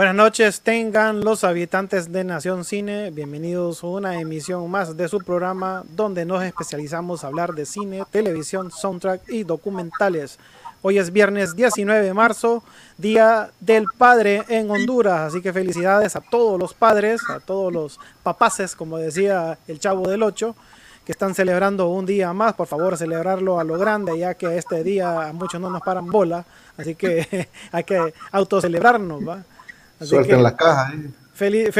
Buenas noches, tengan los habitantes de Nación Cine. Bienvenidos a una emisión más de su programa donde nos especializamos a hablar de cine, televisión, soundtrack y documentales. Hoy es viernes 19 de marzo, Día del Padre en Honduras, así que felicidades a todos los padres, a todos los papaces, como decía el chavo del 8, que están celebrando un día más. Por favor, celebrarlo a lo grande, ya que este día a muchos no nos paran bola, así que hay que autocelebrarnos, ¿va? Suelten la caja. ¿eh?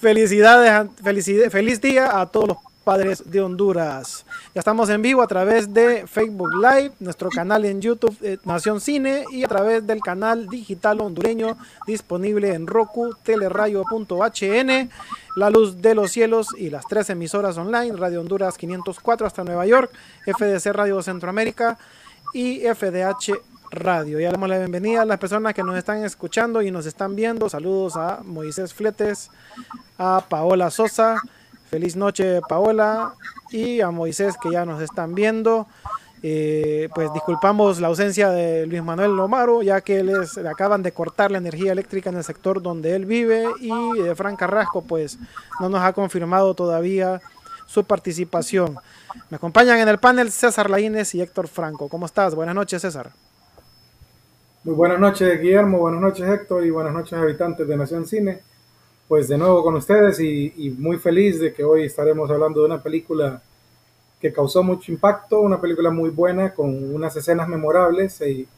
felicidades, feliz día a todos los padres de Honduras. Ya estamos en vivo a través de Facebook Live, nuestro canal en YouTube eh, Nación Cine y a través del canal digital hondureño disponible en Roku, telerayo.hn, La Luz de los Cielos y las tres emisoras online, Radio Honduras 504 hasta Nueva York, FDC Radio Centroamérica y FDH Radio. Ya damos la bienvenida a las personas que nos están escuchando y nos están viendo. Saludos a Moisés Fletes, a Paola Sosa. Feliz noche, Paola. Y a Moisés que ya nos están viendo. Eh, pues disculpamos la ausencia de Luis Manuel Lomaro, ya que les acaban de cortar la energía eléctrica en el sector donde él vive. Y de Fran Carrasco, pues no nos ha confirmado todavía su participación. Me acompañan en el panel César Laínez y Héctor Franco. ¿Cómo estás? Buenas noches, César. Muy buenas noches, Guillermo, buenas noches, Héctor, y buenas noches, habitantes de Nación Cine. Pues de nuevo con ustedes y, muy feliz de que hoy estaremos hablando de una película que causó mucho impacto, una película muy buena, con unas escenas memorables y,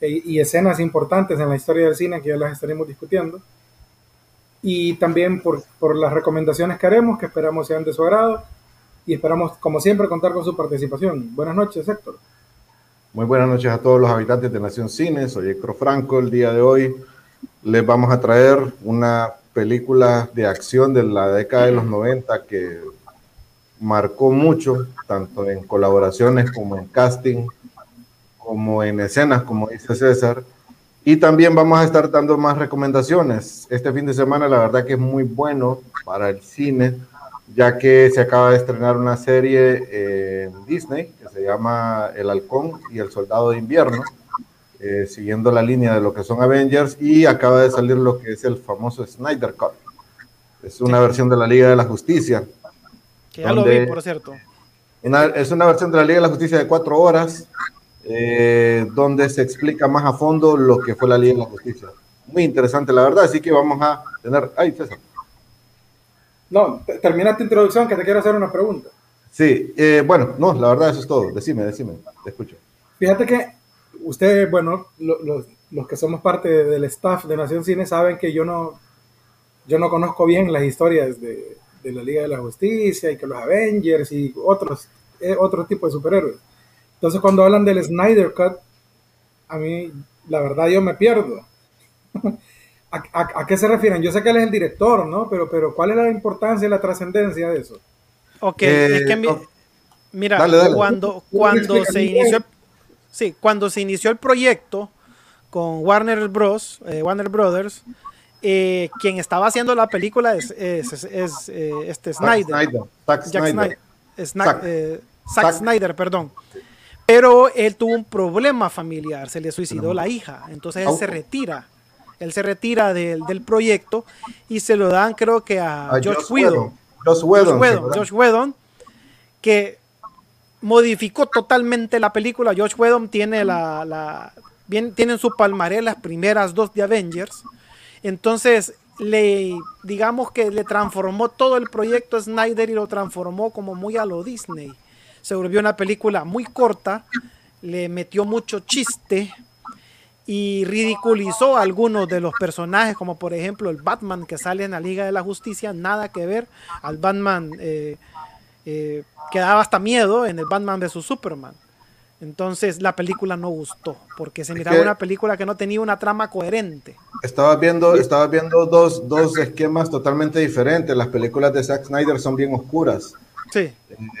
e, y escenas importantes en la historia del cine que ya las estaremos discutiendo. Y también por, por las recomendaciones que haremos, que esperamos sean de su agrado. y esperamos, como siempre, contar con su participación. Buenas noches, Héctor. Muy buenas noches a todos los habitantes de Nación Cine. Soy Héctor Franco. El día de hoy les vamos a traer una película de acción de la década de los 90 que marcó mucho, tanto en colaboraciones como en casting, como en escenas, como dice César. Y también vamos a estar dando más recomendaciones. Este fin de semana la verdad que es muy bueno para el cine ya que se acaba de estrenar una serie en Disney que se llama El Halcón y el Soldado de Invierno, eh, siguiendo la línea de lo que son Avengers, y acaba de salir lo que es el famoso Snyder Cut. Es una versión de la Liga de la Justicia. Que ya lo vi, por cierto. es una versión de la Liga de la Justicia de cuatro horas, eh, donde se explica más a fondo lo que fue la Liga de la Justicia. Muy interesante, la verdad, así que vamos a tener... ¡Ay, César! No, termina tu introducción que te quiero hacer una pregunta. Sí, eh, bueno, no, la verdad eso es todo. Decime, decime, te escucho. Fíjate que ustedes, bueno, los que somos parte del staff de Nación Cine saben que yo no, yo no conozco bien las historias de, la Liga de la Justicia y que los Avengers y otros, eh, otros tipos de superhéroes. Entonces cuando hablan del Snyder Cut, a mí la verdad yo me pierdo. ¿A, qué se refieren? Yo sé que él es el director, ¿no? Pero, pero ¿cuál es la importancia y la trascendencia de eso? Ok, es que eh, mira, cuando, cuando se inició, sí, cuando se inició el proyecto con Warner Bros, eh, Warner Brothers, eh, quien estaba haciendo la película es, este Snyder, Zack Snyder, Zack. Snyder, perdón. Pero él tuvo un problema familiar, se le suicidó la hija, entonces él se retira él se retira del, proyecto y se lo dan creo que a, Josh, Whedon. Josh Whedon. Josh Whedon, que modificó totalmente la película. Josh Whedon tiene la, la bien, tiene su palmarés las primeras dos de Avengers. Entonces, le digamos que le transformó todo el proyecto Snyder y lo transformó como muy a lo Disney. Se volvió una película muy corta, le metió mucho chiste, y ridiculizó a algunos de los personajes, como por ejemplo el Batman que sale en la Liga de la Justicia, nada que ver al Batman eh, eh, que daba hasta miedo en el Batman de su Superman. Entonces la película no gustó, porque se miraba una película que no tenía una trama coherente. Estaba viendo, estaba viendo dos, dos esquemas totalmente diferentes. Las películas de Zack Snyder son bien oscuras. Sí.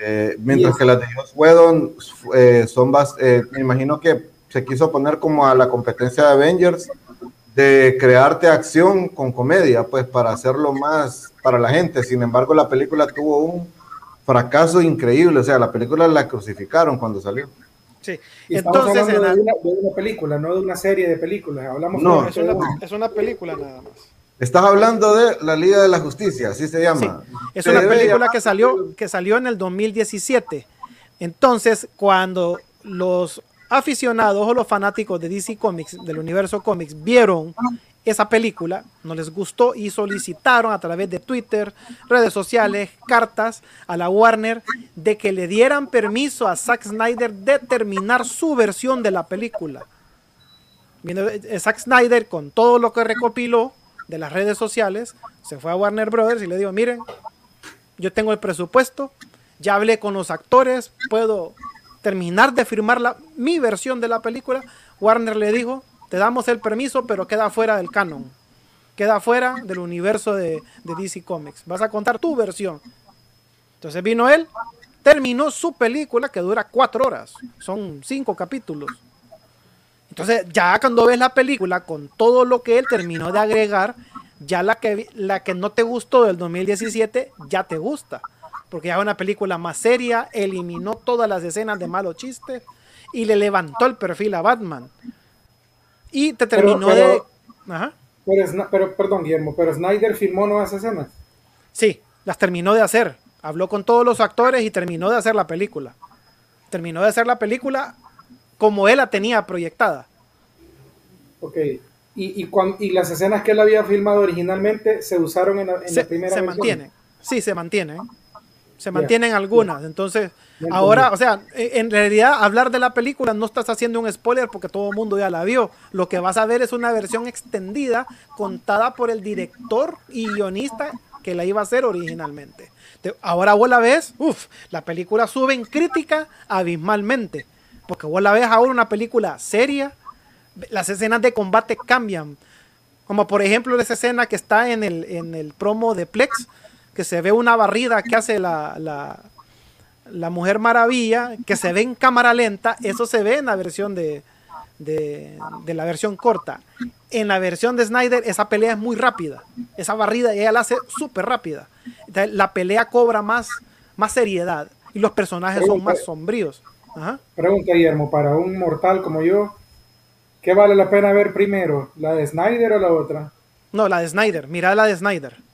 Eh, mientras que las de Joss Whedon son más, me imagino que se quiso poner como a la competencia de Avengers de crearte acción con comedia, pues para hacerlo más para la gente. Sin embargo, la película tuvo un fracaso increíble, o sea, la película la crucificaron cuando salió. Sí, entonces hablando de, una, película, no de una serie de películas. Hablamos no, es una, es una película nada más. Estás hablando de la Liga de la Justicia, así se llama. Es una película que salió, que salió en el 2017. Entonces, cuando los aficionados o los fanáticos de DC Comics, del universo Comics, vieron esa película, no les gustó y solicitaron a través de Twitter, redes sociales, cartas a la Warner de que le dieran permiso a Zack Snyder de terminar su versión de la película. Eh, Zack Snyder con todo lo que recopiló de las redes sociales, se fue a Warner Brothers y le dijo, miren, yo tengo el presupuesto, ya hablé con los actores, puedo terminar de firmar la, mi versión de la película, Warner le dijo, te damos el permiso, pero queda fuera del canon. Queda fuera del universo de, de DC Comics. Vas a contar tu versión. Entonces vino él, terminó su película que dura cuatro horas. Son cinco capítulos. Entonces, ya cuando ves la película con todo lo que él terminó de agregar, ya la que, la que no te gustó del 2017, ya te gusta porque ya una película más seria, eliminó todas las escenas de malo chiste y le levantó el perfil a Batman. Y te terminó de... Pero, perdón, Guillermo, pero Snyder filmó nuevas escenas. Sí, las terminó de hacer. Habló con todos los actores y terminó de hacer la película. Terminó de hacer la película como él la tenía proyectada. Ok. Y, y, y las escenas que él había filmado originalmente se usaron en la, en se, la primera Se mantienen. Sí, se mantienen se mantienen algunas. Entonces, ahora, o sea, en realidad hablar de la película no estás haciendo un spoiler porque todo el mundo ya la vio. Lo que vas a ver es una versión extendida contada por el director y guionista que la iba a hacer originalmente. ahora vos la ves, uff, la película sube en crítica abismalmente. Porque vos la ves ahora una película seria, las escenas de combate cambian. Como por ejemplo esa escena que está en el, en el promo de Plex, que se ve una barrida que hace la, la, la Mujer Maravilla, que se ve en cámara lenta, eso se ve en la versión de, de, la versión corta. En la versión de Snyder, esa pelea es muy rápida. Esa barrida ella la hace súper rápida. la pelea cobra más, más seriedad y los personajes son más sombríos. Pregunta, Guillermo, para un mortal como yo, ¿qué vale la pena ver primero? ¿La de Snyder o la otra? No, la de Snyder. Mira la de Snyder.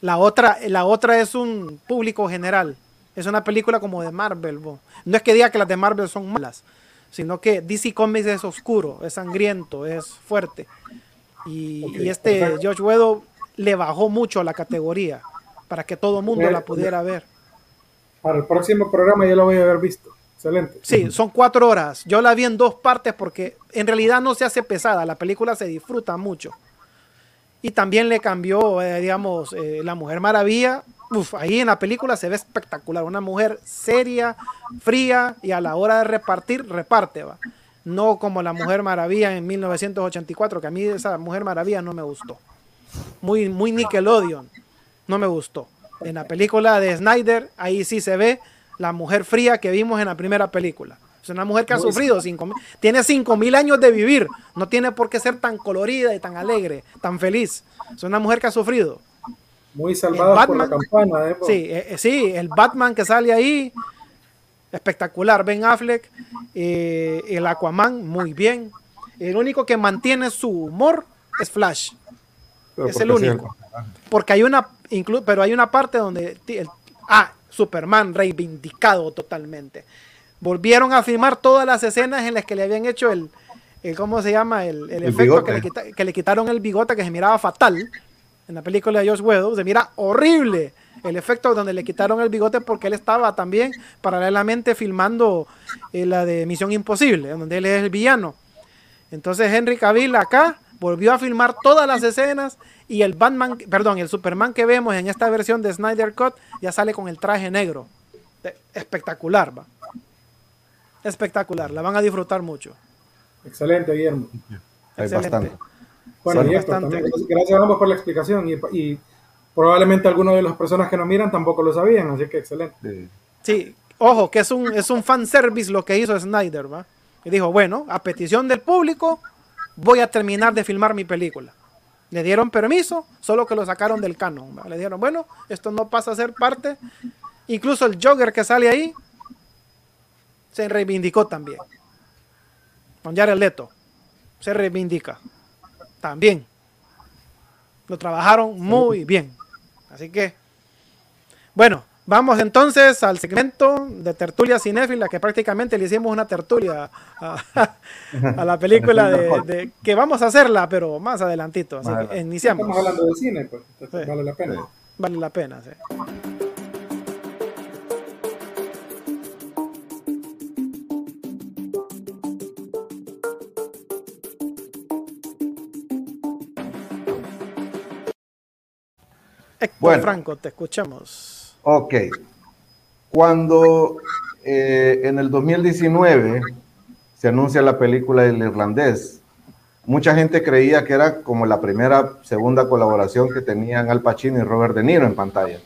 La otra, la otra es un público general. Es una película como de Marvel. No es que diga que las de Marvel son malas, sino que DC Comics es oscuro, es sangriento, es fuerte. Y, este George Wedo le bajó mucho la categoría para que todo el mundo la pudiera ver. Para el próximo programa ya lo voy a haber visto. Excelente. Sí, son cuatro horas. Yo la vi en dos partes porque en realidad no se hace pesada. La película se disfruta mucho. Y también le cambió, eh, digamos, eh, La Mujer Maravilla uf, ahí en la película se ve espectacular. Una mujer seria, fría y a la hora de repartir, reparte, va. No como la Mujer Maravilla en 1984, que a mí esa Mujer Maravilla no me gustó. Muy, muy Nickelodeon, no me gustó. En la película de Snyder, ahí sí se ve la mujer fría que vimos en la primera película. Es una mujer que ha sufrido, cinco, tiene cinco mil años de vivir. No tiene por qué ser tan colorida y tan alegre, tan feliz. Es una mujer que ha sufrido. Muy salvada por la campana. ¿eh? Sí, eh, sí, el Batman que sale ahí, espectacular. Ben Affleck, eh, el Aquaman, muy bien. El único que mantiene su humor es Flash. es el único. Porque hay una, pero hay una parte donde, ah, Superman reivindicado totalmente. Volvieron a filmar todas las escenas en las que le habían hecho el, ¿cómo se llama? El, efecto que le, que le, quitaron el bigote que se miraba fatal en la película de Josh Whedon, se mira horrible el efecto donde le quitaron el bigote porque él estaba también paralelamente filmando eh, la de Misión Imposible, donde él es el villano. Entonces Henry Cavill acá volvió a filmar todas las escenas y el Batman, perdón, el Superman que vemos en esta versión de Snyder Cut ya sale con el traje negro. Espectacular, va. Espectacular, la van a disfrutar mucho. Excelente, Guillermo. Excelente. Bueno, y esto, también, gracias a ambos por la explicación y, probablemente algunos de las personas que nos miran tampoco lo sabían, así que excelente. Sí, ojo, que es un, es un fanservice lo que hizo Snyder, ¿va? Y dijo, bueno, a petición del público, voy a terminar de filmar mi película. Le dieron permiso, solo que lo sacaron del canon. Le dijeron, bueno, esto no pasa a ser parte. Incluso el Joker que sale ahí se reivindicó también. Con Jared Leto. Se reivindica también. Lo trabajaron muy bien. Así que, bueno, vamos entonces al segmento de tertulia cinéfila, que prácticamente le hicimos una tertulia a, la película de, que vamos a hacerla, pero más adelantito. Así que iniciamos. Estamos hablando de cine, pues, vale la pena. Vale la pena, sí. Bueno, Franco, te escuchamos. Ok. Cuando eh, en el 2019 se anuncia la película del irlandés, mucha gente creía que era como la primera, segunda colaboración que tenían Al Pacino y Robert De Niro en pantalla.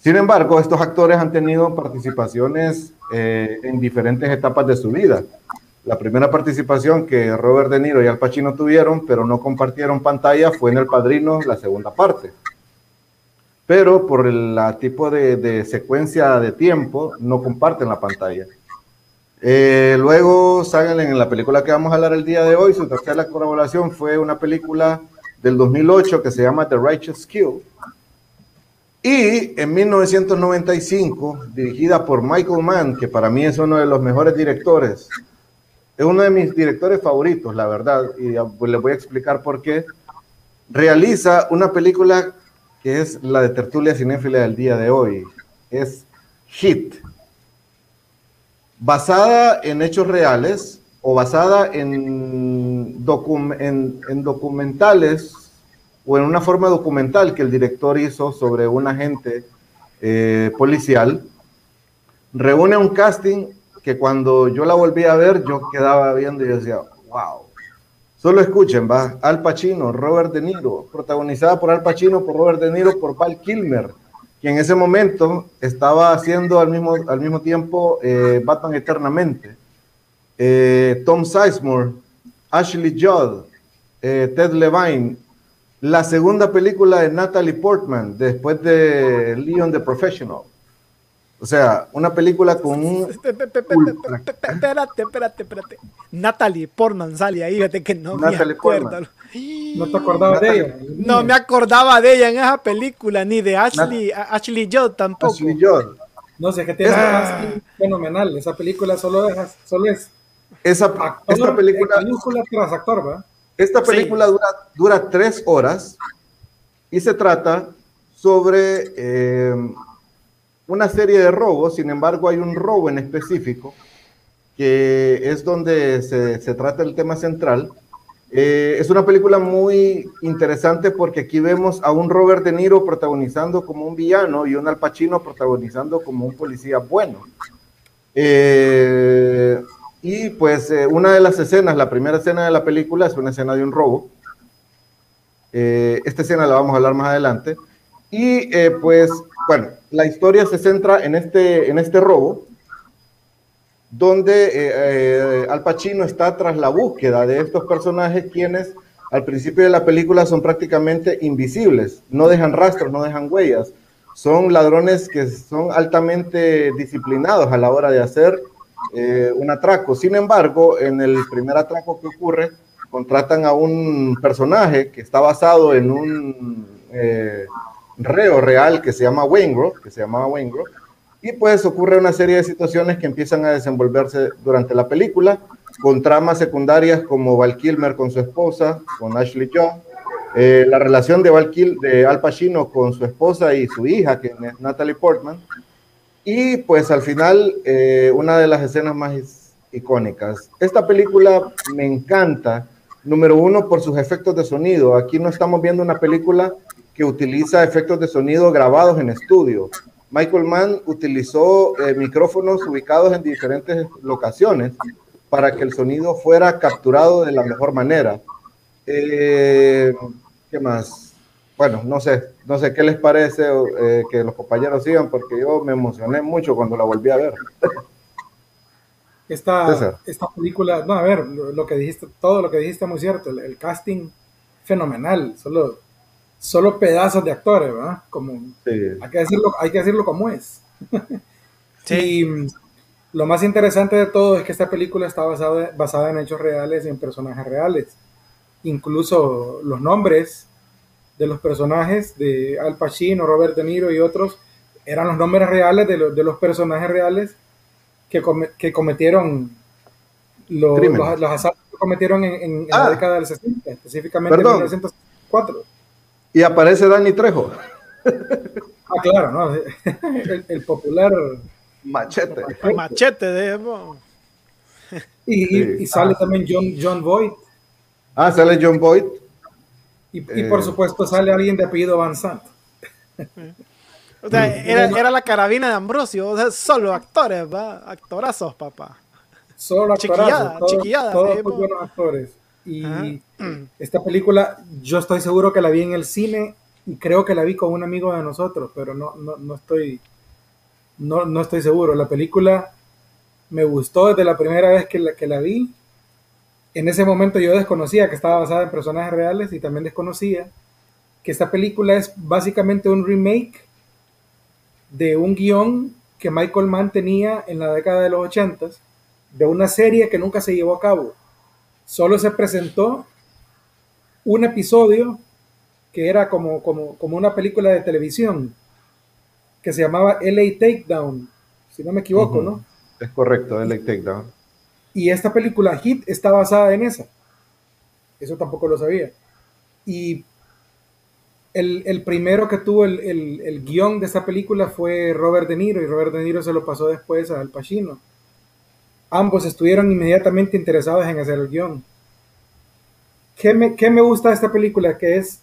Sin embargo, estos actores han tenido participaciones eh, en diferentes etapas de su vida. La primera participación que Robert De Niro y Al Pacino tuvieron, pero no compartieron pantalla, fue en El Padrino, la segunda parte pero por el tipo de, secuencia de tiempo no comparten la pantalla. Eh, luego salen en la película que vamos a hablar el día de hoy, su tercera colaboración fue una película del 2008 que se llama The Righteous Kill. Y en 1995, dirigida por Michael Mann, que para mí es uno de los mejores directores, es uno de mis directores favoritos, la verdad, y les voy a explicar por qué, realiza una película que es la de tertulia cinéfila del día de hoy. Es Hit. Basada en hechos reales o basada en, en, documentales o en una forma documental que el director hizo sobre un agente eh, policial, reúne un casting que cuando yo la volví a ver, yo quedaba viendo y decía, wow. Solo escuchen, va, Al Pacino, Robert De Niro, protagonizada por Al Pacino, por Robert De Niro, por Val Kilmer, que en ese momento estaba haciendo al mismo, al mismo tiempo eh, Batman Eternamente. Eh, Tom Sizemore, Ashley Judd, eh, Ted Levine, la segunda película de Natalie Portman después de Leon the Professional. O sea, una película con un. Espérate, espérate, espérate. Natalie Portman sale ahí, fíjate que no me acuerdo. ¿No te acordabas de ella? No me acordaba de ella en esa película, ni de Ashley, Ashley Judd tampoco. Ashley Judd. No sé, que tiene ah. fenomenal. Esa película solo, es, solo es. Esa, esta película. tras actor, ¿verdad? Esta película dura, dura tres horas y se trata sobre eh, una serie de robos, sin embargo hay un robo en específico que es donde se, trata el tema central. Eh, es una película muy interesante porque aquí vemos a un Robert De Niro protagonizando como un villano y un Al Pacino protagonizando como un policía bueno. Eh, y pues eh, una de las escenas, la primera escena de la película es una escena de un robo. Esta escena la vamos a hablar más adelante. Y pues, bueno, la historia se centra en este, en este robo, donde Al Pacino está tras la búsqueda de estos personajes quienes al principio de la película son prácticamente invisibles, no dejan rastros, no dejan huellas. Son ladrones que son altamente disciplinados a la hora de hacer eh, un atraco. Sin embargo, en el primer atraco que ocurre, contratan a un personaje que está basado en un eh, reo real que se llama Waingro, que se llamaba Waingro, y pues ocurre una serie de situaciones que empiezan a desenvolverse durante la película, con tramas secundarias como Val Kilmer con su esposa, con Ashley Young, eh, la relación de, Val de Al Pacino con su esposa y su hija, que es Natalie Portman, y pues al final, eh, una de las escenas más icónicas. Esta película me encanta, número uno, por sus efectos de sonido. Aquí no estamos viendo una película que utiliza efectos de sonido grabados en estudio. Michael Mann utilizó eh, micrófonos ubicados en diferentes locaciones para que el sonido fuera capturado de la mejor manera. Eh, ¿Qué más? bueno, no sé, no sé qué les parece eh, que los compañeros sigan, porque yo me emocioné mucho cuando la volví a ver. Esta, esta película, no, a ver, lo, que dijiste, todo lo que dijiste muy cierto, el, casting fenomenal, solo, solo pedazos de actores, ¿verdad? Como, hay, que decirlo, hay que decirlo como es. sí. Y lo más interesante de todo es que esta película está basada, basada en hechos reales y en personajes reales. Incluso los nombres de los personajes de Al Pacino, Robert De Niro y otros eran los nombres reales de, de los personajes reales que, que cometieron los, los, asaltos que cometieron en, la ah. década del 60, específicamente en 1904. Y aparece Dani Trejo. Ah, claro, ¿no? el, popular machete. machete de... Y, y, sale ah, también John, John Boyd. Ah, sale John Boyd. Y, por eh, supuesto sale alguien de apellido Van Sant. O sea, era, la carabina de Ambrosio, o sea, solo actores, ¿va? Actorazos, papá. Solo actorazos. Chiquillada, todos, todos buenos actores. Y esta película, yo estoy seguro que la vi en el cine y creo que la vi con un amigo de nosotros, pero no, no, no estoy, no, no, estoy seguro. La película me gustó desde la primera vez que la, que la vi en ese momento yo desconocía que estaba basada en personajes reales y también desconocía que esta película es básicamente un remake de un guion que Michael Mann tenía en la década de los 80 de una serie que nunca se llevó a cabo. Solo se presentó un episodio que era como, como, como una película de televisión que se llamaba LA Takedown, si no me equivoco, ¿no? Es correcto, LA Takedown. Y esta película Hit está basada en esa. Eso tampoco lo sabía. Y el, primero que tuvo el, el, guion de esta película fue Robert De Niro y Robert De Niro se lo pasó después a Al Pacino. Ambos estuvieron inmediatamente interesados en hacer el guion. ¿Qué me, qué me gusta de esta película? Que es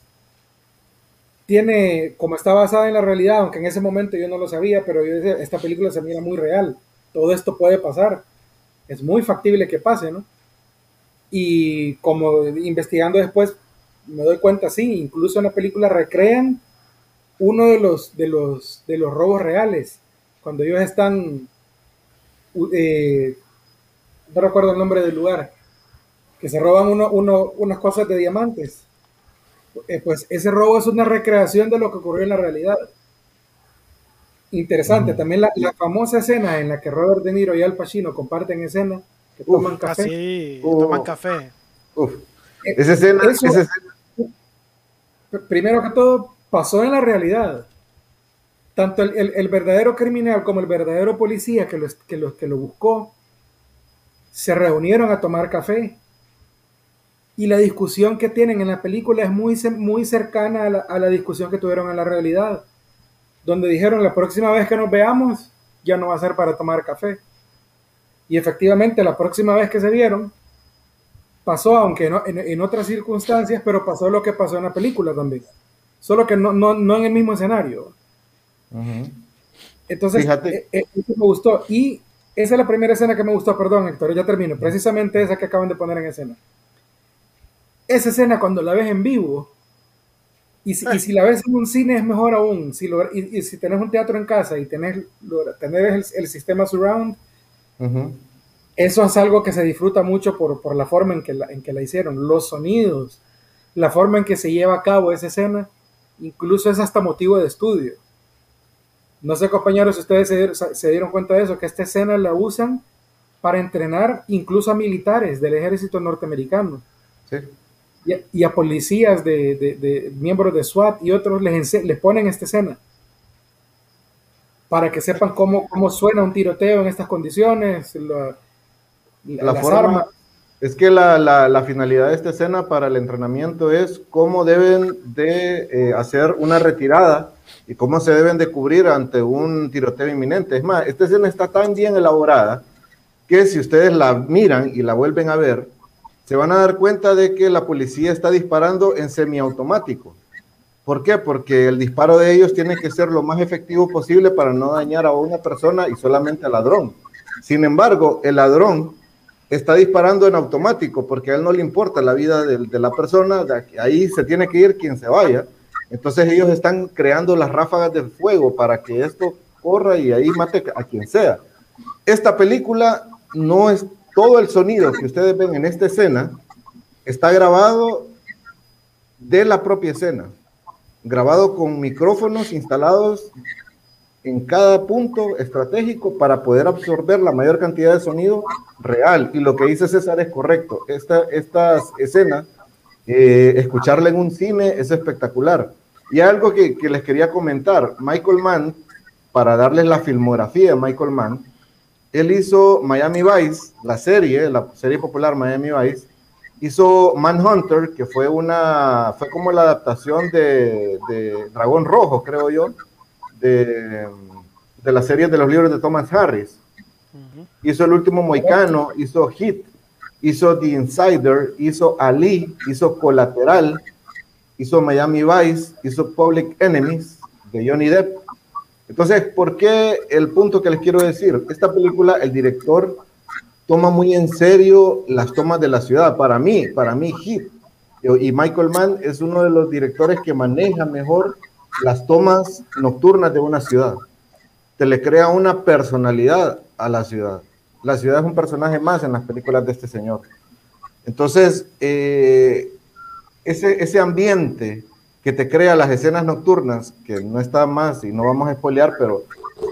tiene, como está basada en la realidad, aunque en ese momento yo no lo sabía, pero yo decía, esta película se mira muy real, todo esto puede pasar, es muy factible que pase, ¿no? Y como investigando después me doy cuenta, sí, incluso en la película recrean uno de los, de los, de los robos reales, cuando ellos están, eh, no recuerdo el nombre del lugar, que se roban uno, uno, unas cosas de diamantes. Eh, pues ese robo es una recreación de lo que ocurrió en la realidad. Interesante, también la, famosa escena en la que Robert De Niro y Al Pacino comparten escena, que toman café. Sí, toman café. Uf. Eh, esa escena, esa escena. Primero que todo, pasó en la realidad. Tanto el, verdadero criminal como el verdadero policía que lo, que, lo, que lo buscó se reunieron a tomar café. Y la discusión que tienen en la película es muy, muy cercana a la, a la discusión que tuvieron en la realidad, donde dijeron la próxima vez que nos veamos ya no va a ser para tomar café. Y efectivamente la próxima vez que se vieron pasó, aunque no, en, otras circunstancias, pero pasó lo que pasó en la película también. Solo que no, no, no en el mismo escenario. Entonces, eh, eh, eso me gustó. Y esa es la primera escena que me gustó, perdón, Héctor, ya termino. Precisamente esa que acaban de poner en escena. Esa escena, cuando la ves en vivo, y si, y si la ves en un cine es mejor aún. Si lo, y, si tenés un teatro en casa y tenés, tenés el, sistema surround, eso es algo que se disfruta mucho por, por la forma en que la, en que la hicieron. Los sonidos, la forma en que se lleva a cabo esa escena, incluso es hasta motivo de estudio. No sé, compañeros, si ustedes se, dieron cuenta de eso, que esta escena la usan para entrenar incluso a militares del ejército norteamericano. Y, a, policías de, miembros de SWAT y otros les, les ponen esta escena. Para que sepan cómo, cómo suena un tiroteo en estas condiciones, la, forma, Es que la, finalidad de esta escena para el entrenamiento es cómo deben de eh, hacer una retirada y cómo se deben de cubrir ante un tiroteo inminente. Es más, esta escena está tan bien elaborada que si ustedes la miran y la vuelven a ver, se van a dar cuenta de que la policía está disparando en semiautomático. ¿Por qué? Porque el disparo de ellos tiene que ser lo más efectivo posible para no dañar a una persona y solamente al ladrón. Sin embargo, el ladrón está disparando en automático porque a él no le importa la vida de, la persona, ahí se tiene que ir quien se vaya. Entonces ellos están creando las ráfagas de fuego para que esto corra y ahí mate a quien sea. Esta película no es todo el sonido que ustedes ven en esta escena, está grabado de la propia escena, grabado con micrófonos instalados en cada punto estratégico para poder absorber la mayor cantidad de sonido real. Y lo que dice César es correcto. Esta, estas escenas, eh, escucharla en un cine es espectacular. Y algo que, que, les quería comentar, Michael Mann, para darles la filmografía de Michael Mann, él hizo Miami Vice, la serie, la serie popular Miami Vice, hizo Manhunter, que fue una, fue como la adaptación de, de Dragón Rojo, creo yo, de, de la serie de los libros de Thomas Harris. Hizo El último Moicano, hizo Hit, hizo The Insider, hizo Ali, hizo Colateral, hizo Miami Vice, hizo Public Enemies de Johnny Depp. Entonces, ¿por qué el punto que les quiero decir? Esta película, el director toma muy en serio las tomas de la ciudad. Para mí, para mí, Hit. Y Michael Mann es uno de los directores que maneja mejor las tomas nocturnas de una ciudad. Te le crea una personalidad a la ciudad. La ciudad es un personaje más en las películas de este señor. Entonces, eh, ese, ese ambiente que te crea las escenas nocturnas, que no está más y no vamos a spoilear, pero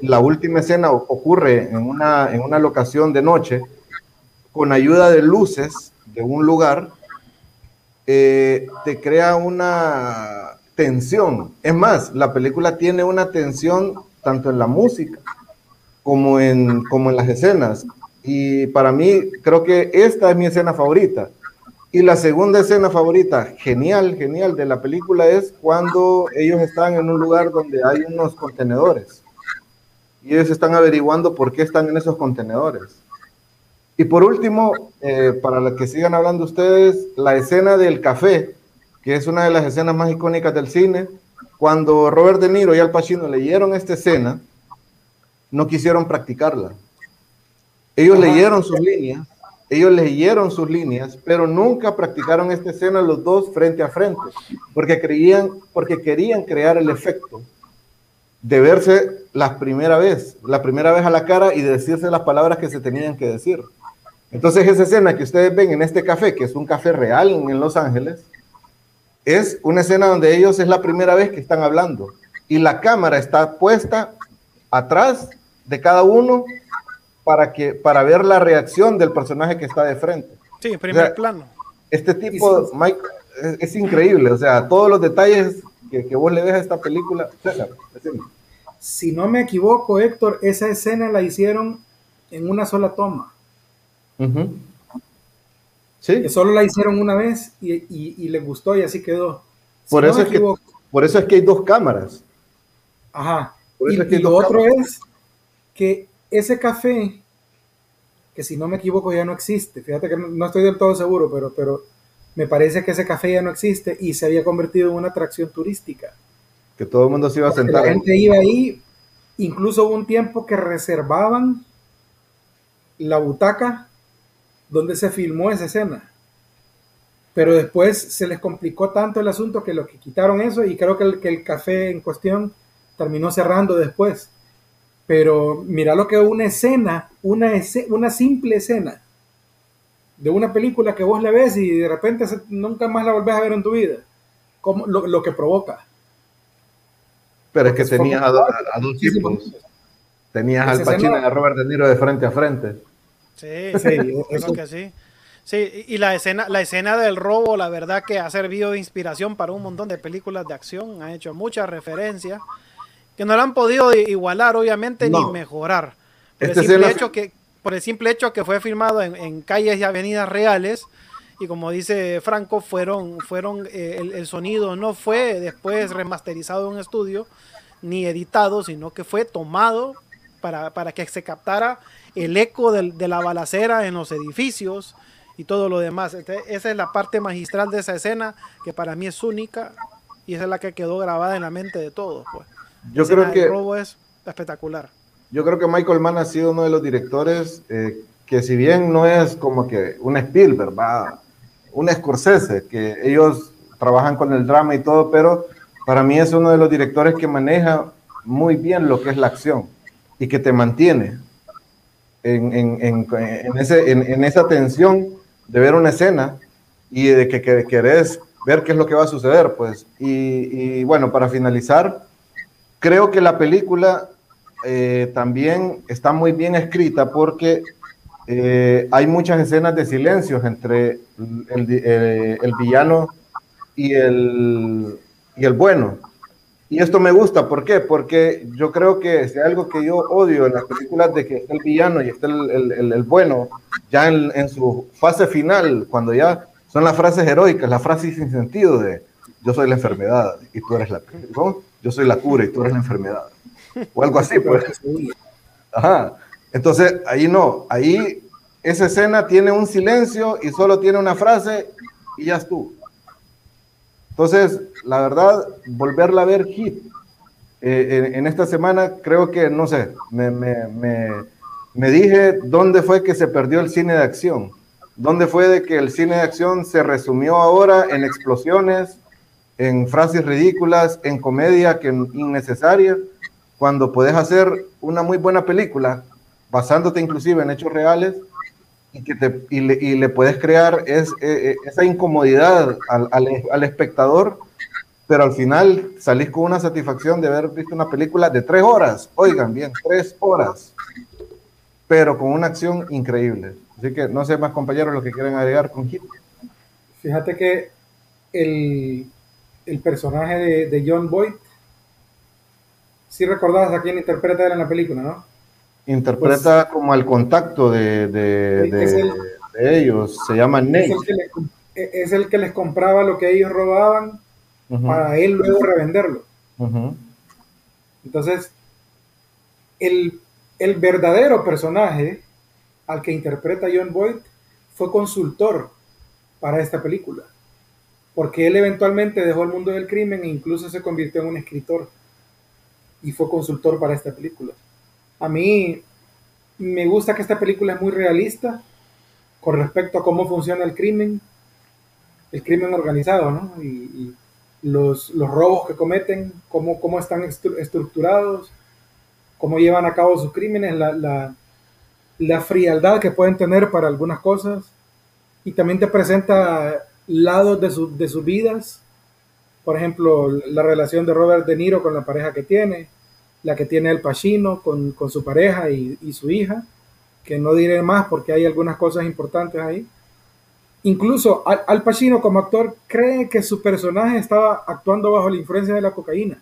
la última escena ocurre en una, en una locación de noche con ayuda de luces de un lugar, eh, te crea una tensión. Es más, la película tiene una tensión tanto en la música como en, como en las escenas. Y para mí, creo que esta es mi escena favorita. Y la segunda escena favorita, genial, genial de la película es cuando ellos están en un lugar donde hay unos contenedores. Y ellos están averiguando por qué están en esos contenedores. Y por último, eh, para los que sigan hablando ustedes, la escena del café, que es una de las escenas más icónicas del cine, cuando Robert De Niro y Al Pacino leyeron esta escena, no quisieron practicarla. Ellos leyeron sus líneas, ellos leyeron sus líneas, pero nunca practicaron esta escena los dos frente a frente, porque creían, porque querían crear el efecto de verse la primera vez, la primera vez a la cara y decirse las palabras que se tenían que decir. Entonces esa escena que ustedes ven en este café, que es un café real en Los Ángeles, es una escena donde ellos es la primera vez que están hablando y la cámara está puesta atrás de cada uno para, que, para ver la reacción del personaje que está de frente. Sí, en primer plano. Este tipo, Mike, es, increíble, o sea, todos los detalles que, que vos le ves a esta película. si no me equivoco, Héctor, esa escena la hicieron en una sola toma. Sí. Que solo la hicieron una vez y, y, y les gustó y así quedó. por, eso es que, por eso es que hay dos cámaras. Ajá. y, lo otro es que ese café, que si no me equivoco ya no existe, fíjate que no, estoy del todo seguro, pero, pero me parece que ese café ya no existe y se había convertido en una atracción turística. Que todo el mundo se iba a sentar. La gente iba ahí, incluso hubo un tiempo que reservaban la butaca donde se filmó esa escena. Pero después se les complicó tanto el asunto que lo que quitaron eso y creo que el, que el café en cuestión terminó cerrando después. Pero mira lo que una escena, una, una simple escena de una película que vos la ves y de repente nunca más la volvés a ver en tu vida. Como, lo, que provoca. Pero es que tenías a, dos tipos. Tenías al Pacino y a Robert De Niro de frente a frente. Sí, sí, creo que sí. Sí, y la escena, la escena del robo, la verdad que ha servido de inspiración para un montón de películas de acción, ha hecho muchas referencias que no la han podido igualar, obviamente, ni mejorar. Por, el simple hecho que, por el simple hecho que fue filmado en, calles y avenidas reales, y como dice Franco, fueron, fueron eh, el, sonido no fue después remasterizado en un estudio, ni editado, sino que fue tomado para, para que se captara el eco de la balacera en los edificios y todo lo demás. esa es la parte magistral de esa escena que para mí es única y esa es la que quedó grabada en la mente de todos. Pues. Yo creo que. El robo es espectacular. Yo creo que Michael Mann ha sido uno de los directores eh, que, si bien no es como que un Spielberg, va, un Scorsese, que ellos trabajan con el drama y todo, pero para mí es uno de los directores que maneja muy bien lo que es la acción y que te mantiene en, en, en, ese, en, esa tensión de ver una escena y de que, que, querés ver qué es lo que va a suceder, pues. Y, bueno, para finalizar, Creo que la película eh, también está muy bien escrita porque eh, hay muchas escenas de silencios entre el, eh, villano y el, y el bueno. Y esto me gusta, ¿por qué? Porque yo creo que es algo que yo odio en las películas de que está el villano y está el, el, el bueno, ya en, en, su fase final, cuando ya son las frases heroicas, las frases sin sentido de yo soy la enfermedad y tú eres la... ¿cómo? yo soy la cura y tú eres la enfermedad. O algo así, pues. Ajá. Entonces, ahí no, ahí esa escena tiene un silencio y solo tiene una frase y ya estuvo. Entonces, la verdad, volverla a ver hit eh, en, esta semana, creo que, no sé, me, me, me, me, dije dónde fue que se perdió el cine de acción. ¿Dónde fue de que el cine de acción se resumió ahora en explosiones, en frases ridículas, en comedia que innecesaria, cuando puedes hacer una muy buena película, basándote inclusive en hechos reales, y, que te, y, le, y le puedes crear es, e, e, esa incomodidad al, al, al, espectador, pero al final salís con una satisfacción de haber visto una película de tres horas, oigan bien, tres horas, pero con una acción increíble. Así que no sé más compañeros lo que quieren agregar con Hit. Fíjate que el, el personaje de, John Boyd. Si recordabas a quién interpreta él en la película, ¿no? Interpreta pues, como al contacto de, de, ellos, se llama Nate. Es el, que les compraba lo que ellos robaban para él luego revenderlo. Entonces, el, el verdadero personaje al que interpreta John Boyd fue consultor para esta película porque él eventualmente dejó el mundo del crimen e incluso se convirtió en un escritor y fue consultor para esta película. A mí me gusta que esta película es muy realista con respecto a cómo funciona el crimen, el crimen organizado, ¿no? Y, los, los, robos que cometen, cómo, cómo están estructurados, cómo llevan a cabo sus crímenes, la, la, frialdad que pueden tener para algunas cosas. Y también te presenta lados de, de sus vidas. Por ejemplo, la relación de Robert De Niro con la pareja que tiene, la que tiene el Pacino con, con su pareja y, y su hija que no diré más porque hay algunas cosas importantes ahí. Incluso Al, Pacino como actor cree que su personaje estaba actuando bajo la influencia de la cocaína.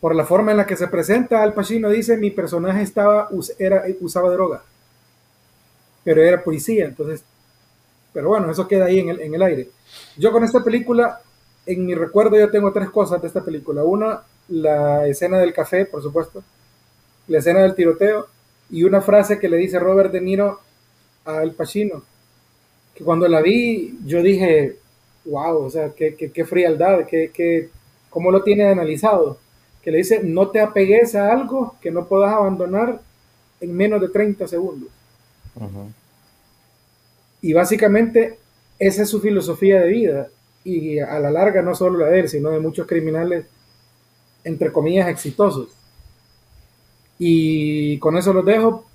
Por la forma en la que se presenta, Al Pacino dice, mi personaje estaba, era, usaba droga, pero era policía, entonces, pero bueno, eso queda ahí en el, en el aire. Yo con esta película, en mi recuerdo yo tengo tres cosas de esta película. Una, la escena del café, por supuesto la escena del tiroteo y una frase que le dice Robert De Niro al Pacino, que cuando la vi yo dije, wow, o sea, qué, qué, frialdad, qué, qué, cómo lo tiene analizado, que le dice, no te apegues a algo que no puedas abandonar en menos de 30 segundos. Y básicamente esa es su filosofía de vida y a la larga no solo la de él, sino de muchos criminales, entre comillas, exitosos. Y con eso los dejo.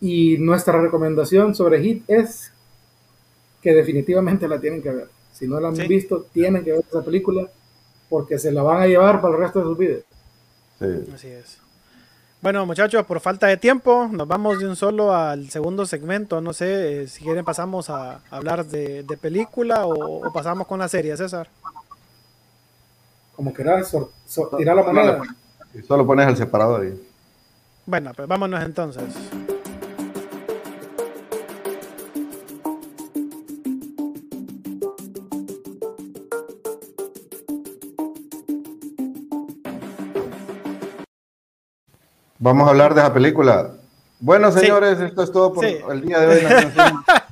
Y nuestra recomendación sobre Hit es que definitivamente la tienen que ver. Si no la han visto, tienen que ver esa película porque se la van a llevar para el resto de sus vidas. Sí. Así es. Bueno, muchachos, por falta de tiempo, nos vamos de un solo al segundo segmento. No sé eh, si quieren pasamos a hablar de, película o, pasamos con la serie, César. Como quieras, irá la manera. Y solo pones el separador ahí. Bueno, pues vámonos entonces. Vamos a hablar de la película. Bueno, señores, esto es todo por el día de hoy.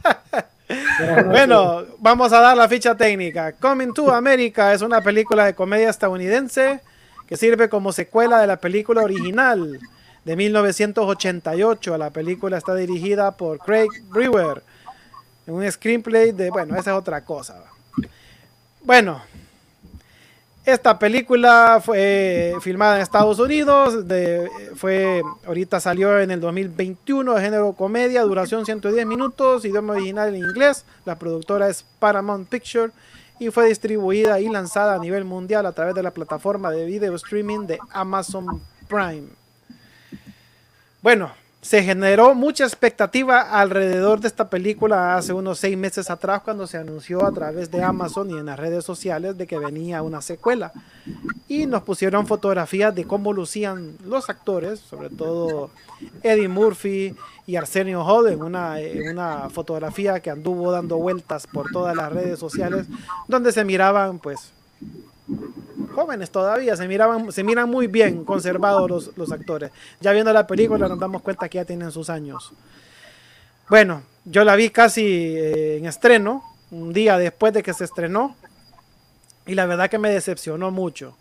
bueno, vamos a dar la ficha técnica. Coming to America es una película de comedia estadounidense que sirve como secuela de la película original de 1988. La película está dirigida por Craig Brewer. Un screenplay de, bueno, esa es otra cosa. Bueno, esta película fue filmada en Estados Unidos, de, fue, ahorita salió en el 2021, de género comedia, duración 110 minutos, idioma original en inglés, la productora es Paramount Picture y fue distribuida y lanzada a nivel mundial a través de la plataforma de video streaming de Amazon Prime. Bueno, se generó mucha expectativa alrededor de esta película hace unos seis meses atrás cuando se anunció a través de Amazon y en las redes sociales de que venía una secuela. Y nos pusieron fotografías de cómo lucían los actores, sobre todo Eddie Murphy y Arsenio Hall en una, una fotografía que anduvo dando vueltas por todas las redes sociales, donde se miraban pues jóvenes todavía, se miraban, se miran muy bien conservados los, actores. Ya viendo la película nos damos cuenta que ya tienen sus años. Bueno, yo la vi casi eh, en estreno, un día después de que se estrenó, y la verdad que me decepcionó mucho.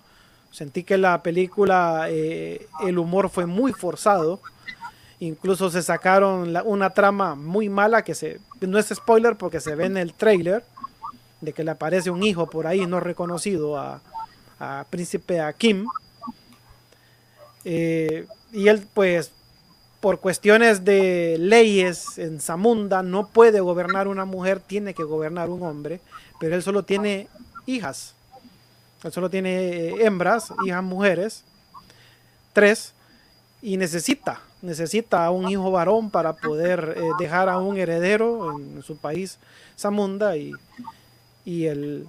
Sentí que la película, eh, el humor fue muy forzado. Incluso se sacaron una trama muy mala que se, no es spoiler porque se ve en el trailer de que le aparece un hijo por ahí no reconocido a, a príncipe Akim. Eh, y él pues por cuestiones de leyes en Zamunda no puede gobernar una mujer, tiene que gobernar un hombre, pero él solo tiene hijas. Él solo tiene eh, hembras, hijas mujeres, tres, y necesita, necesita a un hijo varón para poder eh, dejar a un heredero en su país, Zamunda, y, y el,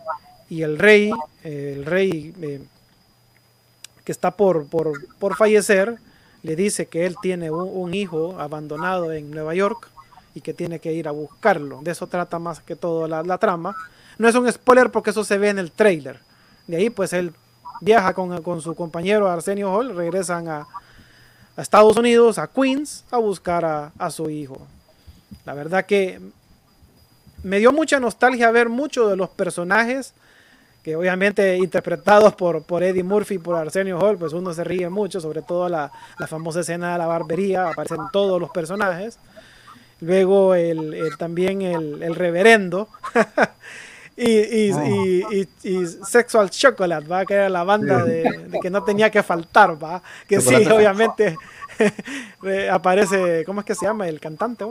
y el rey, el rey eh, que está por, por, fallecer, le dice que él tiene un, hijo abandonado en Nueva York y que tiene que ir a buscarlo. De eso trata más que todo la, trama. No es un spoiler porque eso se ve en el trailer. De ahí pues él viaja con, su compañero Arsenio Hall, regresan a, Estados Unidos, a Queens, a buscar a, a, su hijo. La verdad que me dio mucha nostalgia ver muchos de los personajes que obviamente interpretados por, por Eddie Murphy y por Arsenio Hall, pues uno se ríe mucho, sobre todo la, la famosa escena de la barbería, aparecen todos los personajes. Luego el, también el, el reverendo. y, y, y, y, Sexual Chocolate, ¿va? que era la banda de, que no tenía que faltar, ¿va? que sí, obviamente aparece, ¿cómo es que se llama el cantante?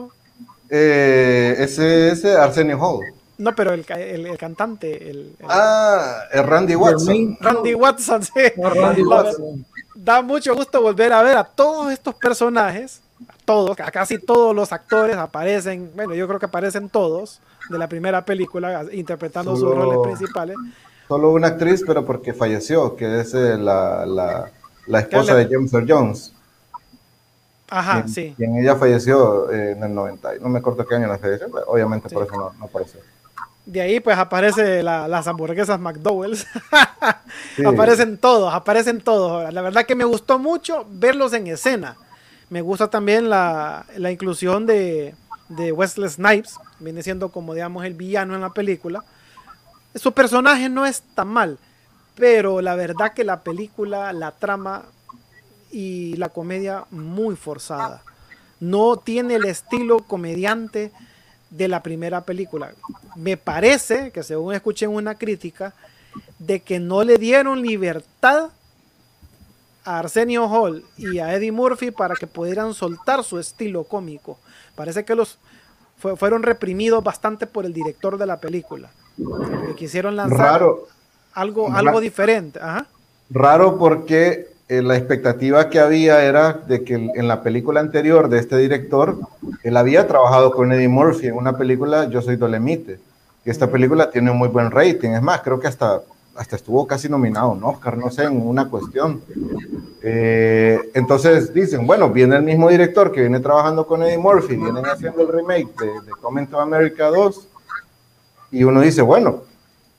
Eh, ese es Arsenio Hall. No, pero el, el, cantante. El, ah, Randy Watson. Randy Watson, sí. Randy Watson. Da mucho gusto volver a ver a todos estos personajes, todos, a casi todos los actores aparecen, bueno, yo creo que aparecen todos de la primera película interpretando sus roles principales. Solo una actriz, pero porque falleció, que es eh, la, la, la, esposa de James Earl Jones. Ajá, sí. Ella falleció eh, en el 90, no me acuerdo qué año la falleció, obviamente por eso no, no apareció. De ahí pues aparece las hamburguesas McDowell's. Aparecen todos, aparecen todos. La verdad que me gustó mucho verlos en escena. Me gusta también la, inclusión de, de, Wesley Snipes. Viene siendo como digamos el villano en la película. Su personaje no es tan mal. Pero la verdad que la película, la trama y la comedia muy forzada. No tiene el estilo comediante de la primera película. Me parece que según escuché en una crítica, de que no le dieron libertad a Arsenio Hall y a Eddie Murphy para que pudieran soltar su estilo cómico. Parece que los fueron reprimidos bastante por el director de la película. Que quisieron lanzar algo, algo diferente. Raro porque eh, la expectativa que había era de que en la película anterior de este director, él había trabajado con Eddie Murphy en una película Yo Soy Dolemite, que esta película tiene un muy buen rating, es más, creo que hasta, hasta estuvo casi nominado en Oscar, no sé, en una cuestión. Eh, entonces dicen, bueno, viene el mismo director que viene trabajando con Eddie Murphy, vienen haciendo el remake de, de Comment to America 2, y uno dice, bueno,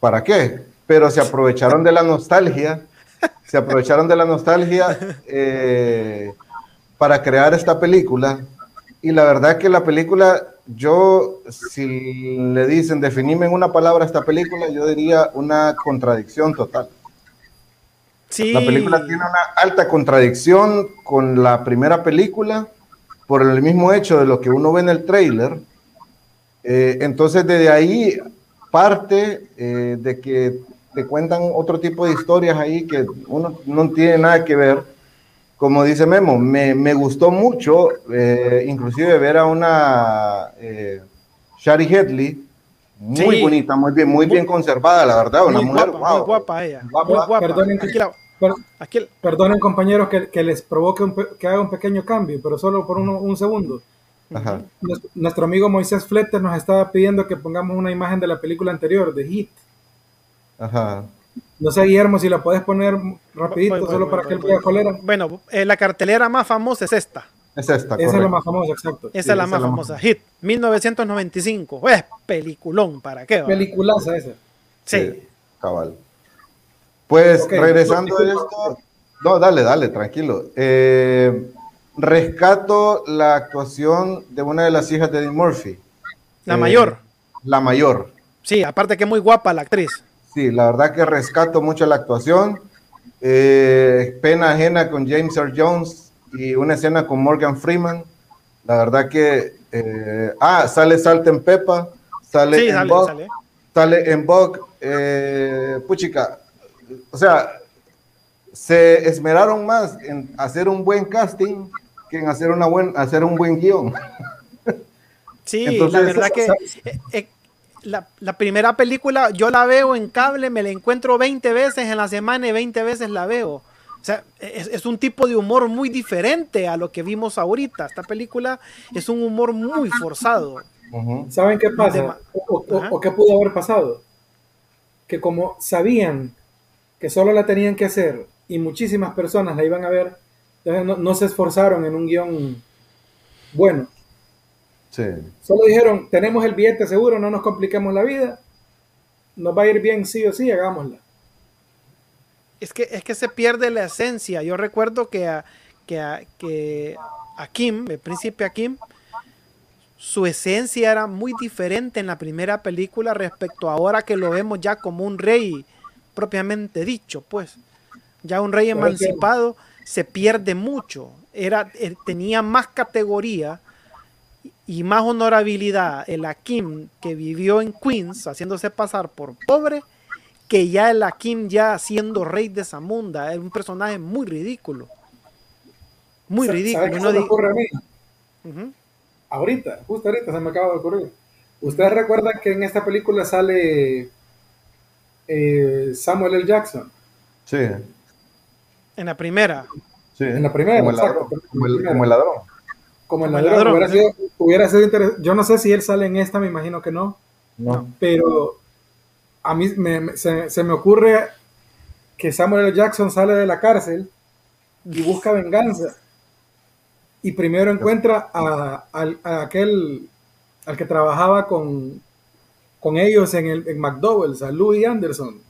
¿para qué? Pero se aprovecharon de la nostalgia se aprovecharon de la nostalgia eh, para crear esta película. Y la verdad que la película, yo, si le dicen, definime en una palabra esta película, yo diría una contradicción total. Sí. La película tiene una alta contradicción con la primera película por el mismo hecho de lo que uno ve en el trailer. Eh, entonces, desde ahí parte eh, de que te cuentan otro tipo de historias ahí que uno no tiene nada que ver. Como dice Memo, me, me gustó mucho, eh, inclusive ver a una eh, Shari Headley, muy bonita, muy bien, muy, bien conservada, la verdad, una mujer guapa, muy guapa ella, muy guapa. Perdonen, perdonen compañeros que, que, les provoque un, que haga un pequeño cambio, pero solo por uno, un segundo. Ajá. Nuestro, nuestro, amigo Moisés Fletter nos estaba pidiendo que pongamos una imagen de la película anterior, de Hit. Ajá. No sé, Guillermo, si la puedes poner rapidito, solo para que él pueda colera. Bueno, eh, la cartelera más famosa es esta. Es esta, Esa es la más famosa, exacto. Esa es la más famosa. Hit, 1995. Es peliculón, ¿para qué? Peliculaza esa. Sí. cabal. Pues regresando a esto. No, dale, dale, tranquilo. Eh, rescato la actuación de una de las hijas de Eddie Murphy. La mayor. Eh, la mayor. Sí, aparte que es muy guapa la actriz. Sí, la verdad que rescato mucho la actuación. Eh, pena ajena con James Earl Jones y una escena con Morgan Freeman. La verdad que. Eh, ah, sale en Pepa, sale en Bug, sale. en. Eh, puchica, o sea, se esmeraron más en hacer un buen casting que en hacer, una buen, hacer un buen guion. Sí, la verdad que la, primera película yo la veo en cable, me la encuentro 20 veces en la semana y 20 veces la veo. O sea, es, un tipo de humor muy diferente a lo que vimos ahorita. Esta película es un humor muy forzado. ¿Saben qué pasa? O, qué pudo haber pasado? Que como sabían que solo la tenían que hacer y muchísimas personas la iban a ver, no, no se esforzaron en un guion bueno. Solo dijeron, tenemos el billete seguro, no nos compliquemos la vida, nos va a ir bien sí o sí, hagámosla. Es que, es que se pierde la esencia. Yo recuerdo que a, que a, que a Kim, el príncipe Kim su esencia era muy diferente en la primera película respecto a ahora que lo vemos ya como un rey propiamente dicho, pues. Ya un rey emancipado se pierde mucho. Era, eh, tenía más categoría y más honorabilidad el Akim que vivió en Queens haciéndose pasar por pobre que ya el Akim ya siendo rey de Zamunda. Es un personaje muy ridículo. Muy ridículo. ¿Sabe qué se me ocurre a mí? Ahorita, justo ahorita se me acaba de ocurrir. ¿Ustedes recuerdan que en esta película sale eh, Samuel L. Jackson? Sí. En la primera. Sí. En la primera, como el exacto. ladrón. Como el, como el ladrón. Como el ladrón. ladrón, Hubiera, sido, hubiera sido interesante. Yo no sé si él sale en esta, me imagino que no. No. Pero a mí me- me- se, se me ocurre que Samuel L. Jackson sale de la cárcel y busca venganza. Y primero encuentra a aquel al que trabajaba con, con ellos en, el, en McDowell's, a Louis Anderson.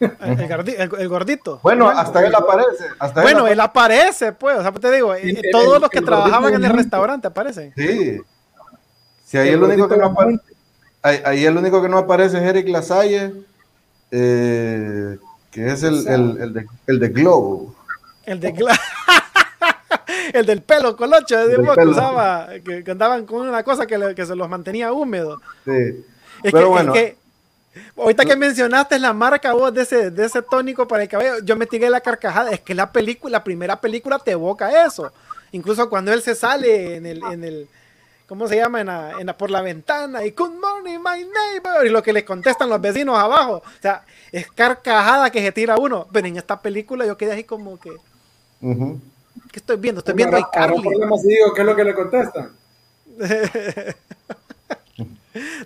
El, el gordi- el- el gordito. Bueno, hasta él aparece. Hasta Bueno, él él aparece, pues. O sea, te digo, eh, El- todos los que trabajaban en el restaurante aparecen. Sí. Si ahí El el único que no aparece. Ahí, ahí el único que no aparece es Eric Lasalle, eh, que es el, el, el de, el de Globo. El de Gla- El del pelo colocho, de del que pelo. usaba, que, que andaban con una cosa que, le- que se los mantenía húmedos. Sí. Es Pero que, bueno, es que ahorita que mencionaste la marca vos de ese, de ese tónico para el cabello, yo me tiré la carcajada. Es que la película, la primera película te evoca eso. Incluso cuando él se sale en el, en el ¿cómo se llama? En la, en la- por la ventana y good morning my neighbor y lo que le contestan los vecinos abajo. O sea, es carcajada que se tira uno. Pero en esta película yo quedé así como que, ujú. ¿qué estoy viendo? Estoy viendo a Carly. digo qué es lo que le contestan.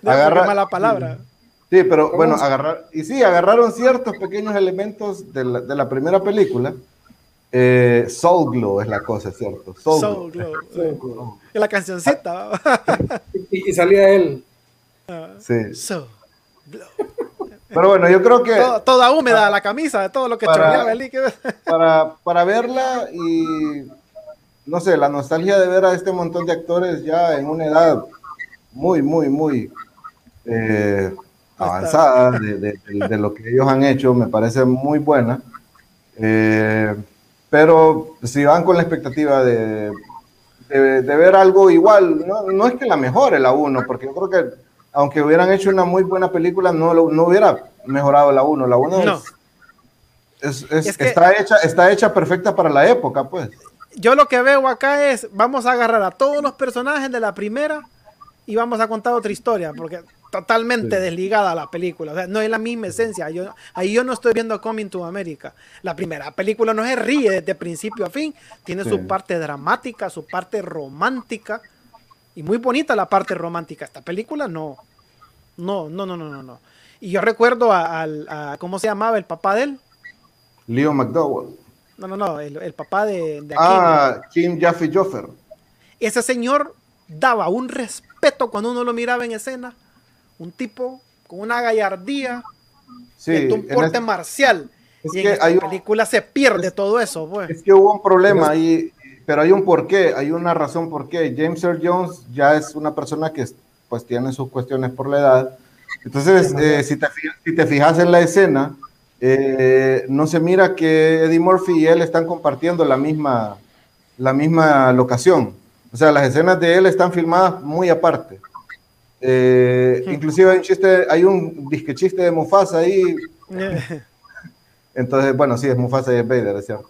No, Agarra- mala palabra. Sí, pero ¿Cómo bueno, agarrar, y sí, agarraron ciertos pequeños elementos de la, de la primera película. Eh, Soul Glow es la cosa, ¿cierto? Soul, Soul Glow. Glow. Y la cancioncita. Y, y salía él. Sí. Soul Glow. Pero bueno, yo creo que Toda, toda húmeda la camisa de todo lo que chorreaba el líquido. para, para verla y no sé, la nostalgia de ver a este montón de actores ya en una edad muy, muy, muy eh, avanzada de, de- lo que ellos han hecho, me parece muy buena. Eh, pero si van con la expectativa de, de, ver algo igual, no, no es que la mejore la 1, porque yo creo que aunque hubieran hecho una muy buena película, no, lo- no hubiera mejorado la 1. La 1 No. es, es- es- Es que- está, hecha, está hecha perfecta para la época, pues. Yo lo que veo acá es, vamos a agarrar a todos los personajes de la primera y vamos a contar otra historia, porque totalmente Sí. desligada a la película, o sea, no es la misma esencia. Yo, ahí yo no estoy viendo Coming to America. La primera película no se ríe desde principio a fin, tiene Sí. su parte dramática, su parte romántica, y muy bonita la parte romántica. Esta película no, no, no, no, no, no. no. Y yo recuerdo a, ¿cómo se llamaba el papá de él? Leo McDowell. No, no, no, el, el papá de, de aquí. Ah, Kim Jaffe Joffer. ese señor daba un respeto cuando uno lo miraba en escena. Un tipo con una gallardía, Sí, de un en porte marcial. es y en que esta hay un- película se pierde todo eso, pues. Es que hubo un problema ahí, pero hay un porqué, hay una razón por qué. James Earl Jones ya es una persona que pues tiene sus cuestiones por la edad. Entonces, eh, si, te, si te fijas en la escena, eh, no se mira que Eddie Murphy y él están compartiendo la misma, la misma locación. O sea, las escenas de él están filmadas muy aparte. Eh. Inclusive hay un chiste, hay un disque chiste de Mufasa ahí. Entonces, bueno, sí, es Mufasa y es Vader, es cierto.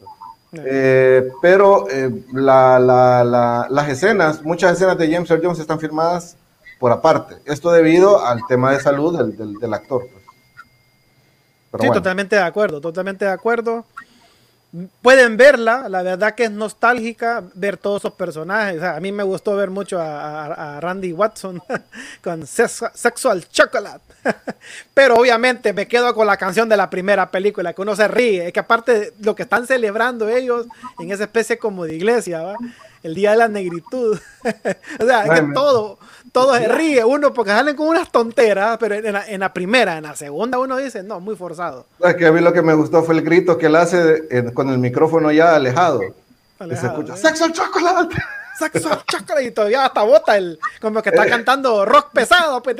Eh, pero eh, la- la- la- las escenas, muchas escenas de James Earl Jones están filmadas por aparte. Esto debido al tema de salud del, del- del actor. pues. Pero sí, bueno, totalmente de acuerdo, totalmente de acuerdo. Pueden verla, la verdad que es nostálgica ver todos esos personajes. O sea, a mí me gustó ver mucho a, a- a Randy Watson con Sex- Sexual Chocolate. Pero obviamente me quedo con la canción de la primera película, que uno se ríe. Es que aparte de lo que están celebrando ellos en esa especie como de iglesia, ¿va? el día de la negritud. o sea, es que todo, todo se ríe uno porque salen con unas tonteras, pero en la, en la primera, en la segunda uno dice, no, muy forzado. es que a mí lo que me gustó fue el grito que él hace con el micrófono ya alejado. Que se escucha, ¿eh? ¡Sexual Chocolate! Sexo chocolate. Y todavía hasta bota el, como que está Eh. cantando rock pesado, pues,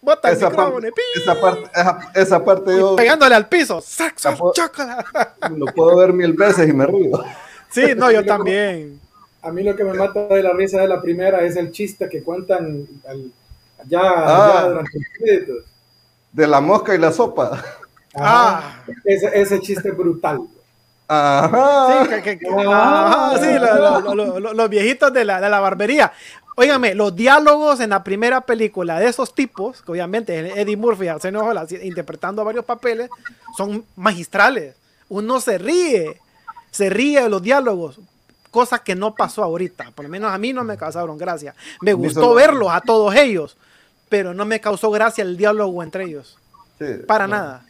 bota el Esa micrófono parte, y esa parte, esa, esa parte yo pegándole al piso. Sexo po- chocolate. lo puedo ver mil veces y me río. Sí, no, yo también. A mí lo que me mata de la risa de la primera es el chiste que cuentan al- ya, Ah. ya durante los créditos. De la mosca y la sopa. Ah. Ese, ese chiste es brutal. Ajá. Sí, que- que- que- Ah. ajá, sí, lo- lo- lo- lo- los viejitos de la, de la barbería. Óigame, los diálogos en la primera película de esos tipos, que obviamente Eddie Murphy, Arsenio así, interpretando varios papeles, son magistrales. Uno se ríe, se ríe de los diálogos, cosa que no pasó ahorita. Por lo menos a mí no me causaron gracia. Me gustó solo- verlos a todos ellos, pero no me causó gracia el diálogo entre ellos. Sí, Para no, nada.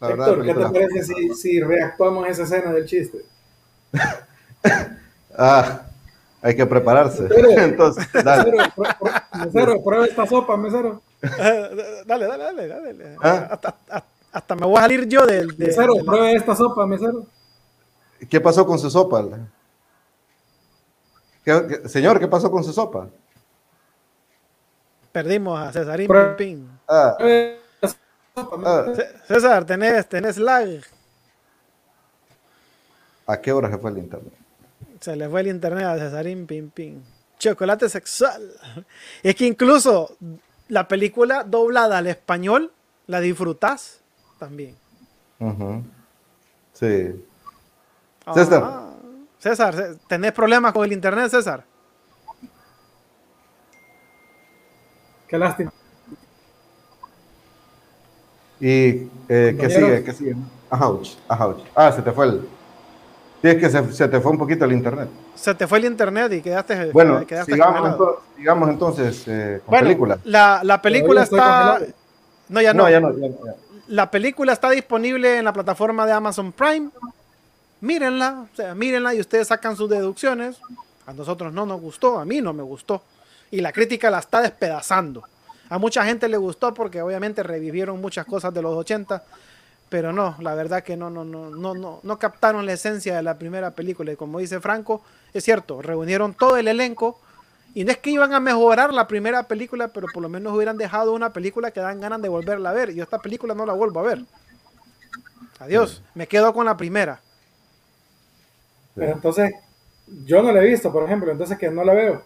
La verdad, Héctor, ¿qué te parece si, si reactuamos esa escena del chiste? Ah, hay que prepararse. Entonces, dale. Mesero, mesero, prueba esta sopa, mesero. dale, dale, dale, dale. Ah. Hasta, hasta- hasta me voy a salir yo del... de- Mesero, de la- prueba esta sopa, mesero. ¿Qué pasó con su sopa? ¿Qué- qué- señor, ¿qué pasó con su sopa? Perdimos a Cesarín Prueba- Pim Pim. Ah, ah, César, tenés, tenés lag. ¿A qué hora se fue el internet? Se le fue el internet a Cesarín Pim Pim. Chocolate sexual. Es que incluso la película doblada al español la disfrutás también. Ujú. Sí. César. César, ¿tenés problemas con el internet, César? Qué lástima. ¿Y eh, qué Compañeros. sigue? ¿Qué sigue? Ajá, ajá. Ah, se te fue el. Sí, es que se, se te fue un poquito el internet. Se te fue el internet y quedaste, Bueno, quedaste sigamos, congelado. ento- sigamos entonces eh, con Bueno, película. La, la película está... No, ya no. No, ya no. ya no, ya. La película está disponible en la plataforma de Amazon Prime. Mírenla, o sea, mírenla y ustedes sacan sus deducciones. A nosotros no nos gustó, a mí no me gustó. Y la crítica la está despedazando. A mucha gente le gustó porque obviamente revivieron muchas cosas de los 80, pero no, la verdad que no, no, no, no, no, no captaron la esencia de la primera película. Y como dice Franco, es cierto, reunieron todo el elenco. Y no es que iban a mejorar la primera película, pero por lo menos hubieran dejado una película que dan ganas de volverla a ver. Yo esta película no la vuelvo a ver. Adiós, me quedo con la primera. Pero entonces, yo no la he visto, por ejemplo, entonces que no la veo.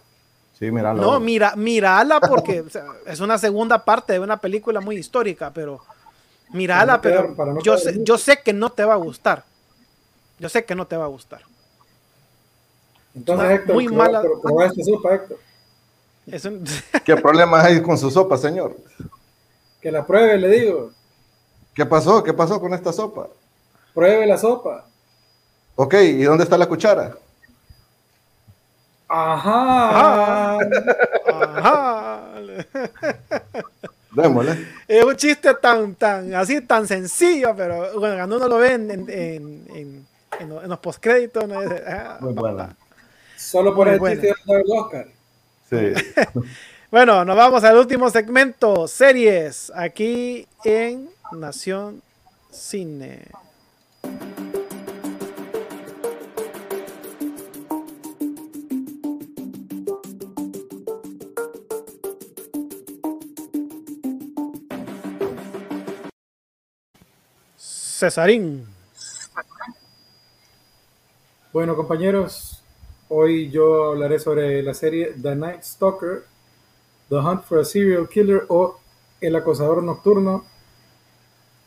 Sí, mira. No, mira, mírala porque o sea, es una segunda parte de una película muy histórica, pero mírala, no pero quedar- para no yo, sé, yo sé que no te va a gustar. Yo sé que no te va a gustar. Entonces, Muy- Héctor, muy prueba- mala- esta sopa, Héctor. Es un- ¿Qué problemas hay con su sopa, señor? Que la pruebe, le digo. ¿Qué pasó? ¿Qué pasó con esta sopa? Pruebe la sopa. Ok, ¿y dónde está la cuchara? Ajá. Ajá. Démosle. Es un chiste tan, tan, así, tan sencillo, pero bueno, cuando uno lo ve en, en, en, en- en los- en los postcréditos, uno dice, ah, Muy buena. Solo por Muy el buena. chiste del Oscar. Sí. Bueno, nos vamos al último segmento, series, aquí en Nación Cine. Cesarín. Bueno, compañeros, hoy yo hablaré sobre la serie The Night Stalker, The Hunt for a Serial Killer o El Acosador Nocturno,